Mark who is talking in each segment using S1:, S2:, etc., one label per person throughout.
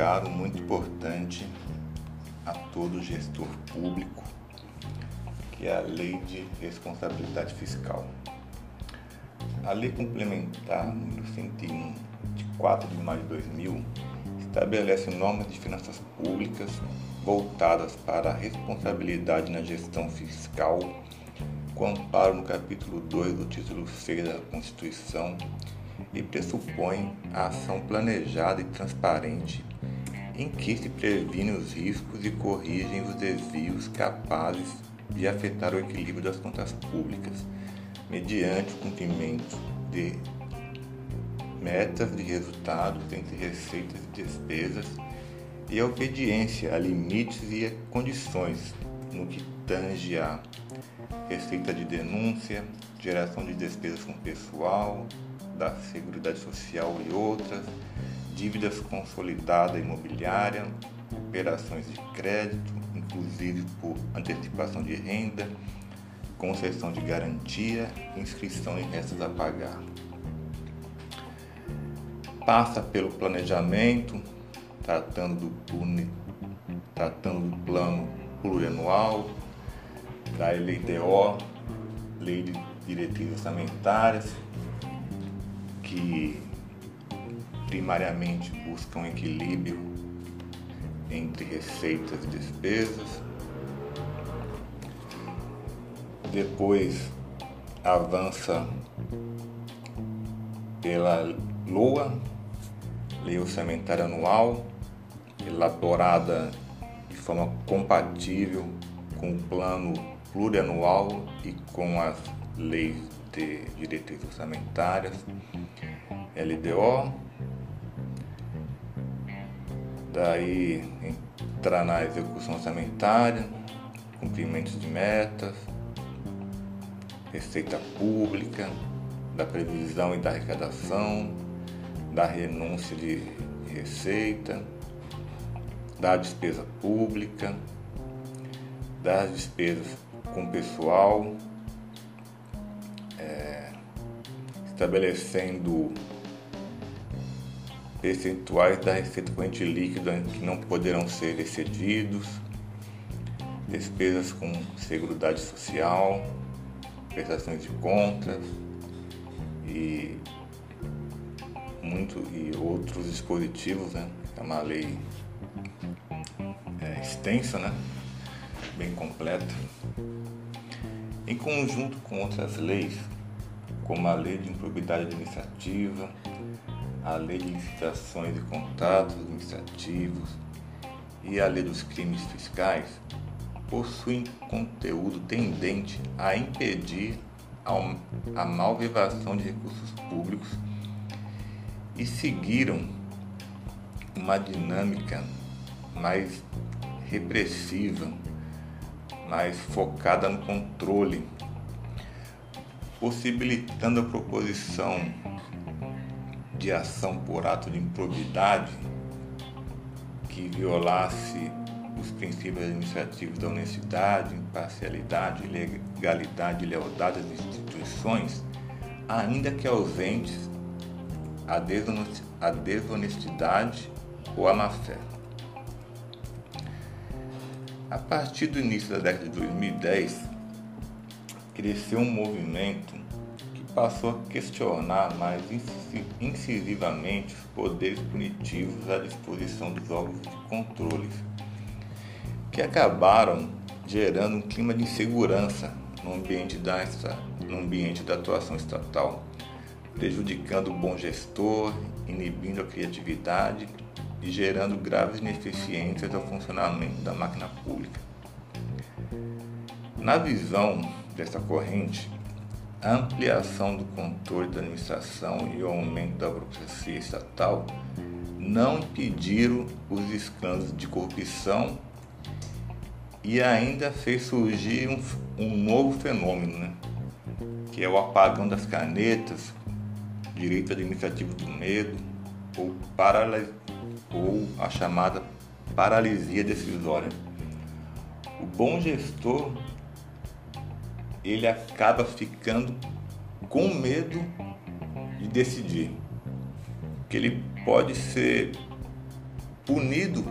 S1: caro, muito importante a todo gestor público, que é a Lei de Responsabilidade Fiscal. A Lei Complementar número 101, de 4 de maio de 2000, estabelece normas de finanças públicas voltadas para a responsabilidade na gestão fiscal, com amparo no capítulo 2 do título 6 da Constituição e pressupõe a ação planejada e transparente em que se previne os riscos e corrigem os desvios capazes de afetar o equilíbrio das contas públicas, mediante o cumprimento de metas de resultados entre receitas e despesas e a obediência a limites e condições no que tange a receita de denúncia, geração de despesas com pessoal, da Seguridade Social e outras, dívidas consolidada imobiliária, operações de crédito, inclusive por antecipação de renda, concessão de garantia, inscrição em restos a pagar. Passa pelo planejamento, tratando do, tratando do plano plurianual, da LDO, Lei de Diretrizes Orçamentárias, que primariamente buscam equilíbrio entre receitas e despesas. Depois avança pela LOA, Lei Orçamentária Anual, elaborada de forma compatível com o plano plurianual e com as leis de diretrizes orçamentárias, LDO. Daí entrar na execução orçamentária, cumprimentos de metas, receita pública, da previsão e da arrecadação, da renúncia de receita, da despesa pública, das despesas com pessoal, é, estabelecendo percentuais da receita corrente líquida que não poderão ser excedidos, despesas com seguridade social, prestações de contas e muito e outros dispositivos, né? É uma lei é, extensa, né? Bem completa. Em conjunto com outras leis, como a Lei de Improbidade Administrativa, a Lei de Licitações e Contratos Administrativos e a Lei dos Crimes Fiscais, possuem conteúdo tendente a impedir a malversação de recursos públicos e seguiram uma dinâmica mais repressiva, mais focada no controle, possibilitando a proposição de ação por ato de improbidade que violasse os princípios administrativos da honestidade, imparcialidade, legalidade e lealdade das instituições, ainda que ausentes a desonestidade ou a má-fé. A partir do início da década de 2010, cresceu um movimento passou a questionar mais incisivamente os poderes punitivos à disposição dos órgãos de controle, que acabaram gerando um clima de insegurança no ambiente da, no ambiente da atuação estatal prejudicando o bom gestor, inibindo a criatividade e gerando graves ineficiências ao funcionamento da máquina pública. Na visão dessa corrente, a ampliação do controle da administração e o aumento da burocracia estatal não impediram os escândalos de corrupção e ainda fez surgir um, um novo fenômeno, né? que é o apagão das canetas direito administrativo do medo ou, ou a chamada paralisia decisória. O bom gestor ele acaba ficando com medo de decidir, que ele pode ser punido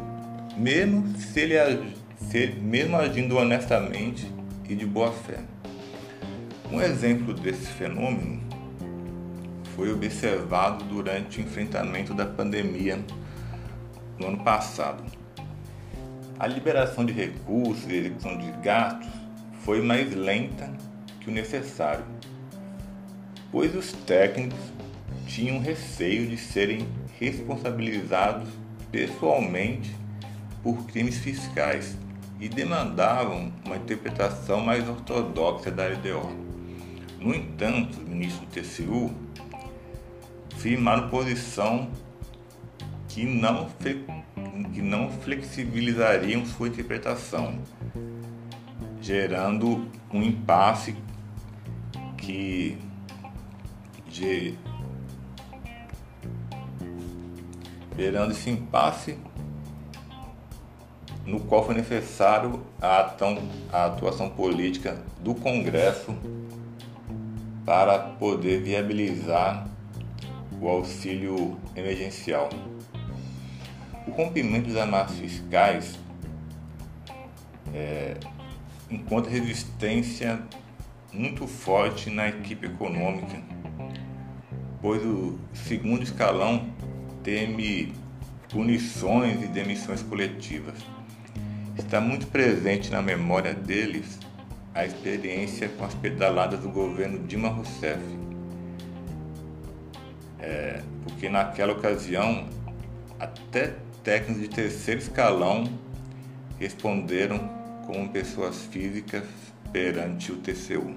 S1: mesmo se ele se, mesmo agindo honestamente e de boa fé. Um exemplo desse fenômeno foi observado durante o enfrentamento da pandemia no ano passado. A liberação de recursos e execução de gastos foi mais lenta que o necessário, pois os técnicos tinham receio de serem responsabilizados pessoalmente por crimes fiscais e demandavam uma interpretação mais ortodoxa da LDO. No entanto, o ministro do TCU firmaram posição que não, que não flexibilizariam sua interpretação, gerando um impasse que gerando esse impasse no qual foi necessário a, a atuação política do Congresso para poder viabilizar o auxílio emergencial. O rompimento das amarras fiscais é, encontra resistência muito forte na equipe econômica, pois o segundo escalão teme punições e demissões coletivas. Está muito presente na memória deles a experiência com as pedaladas do governo Dilma Rousseff é, porque naquela ocasião até técnicos de terceiro escalão responderam como pessoas físicas perante o TCU.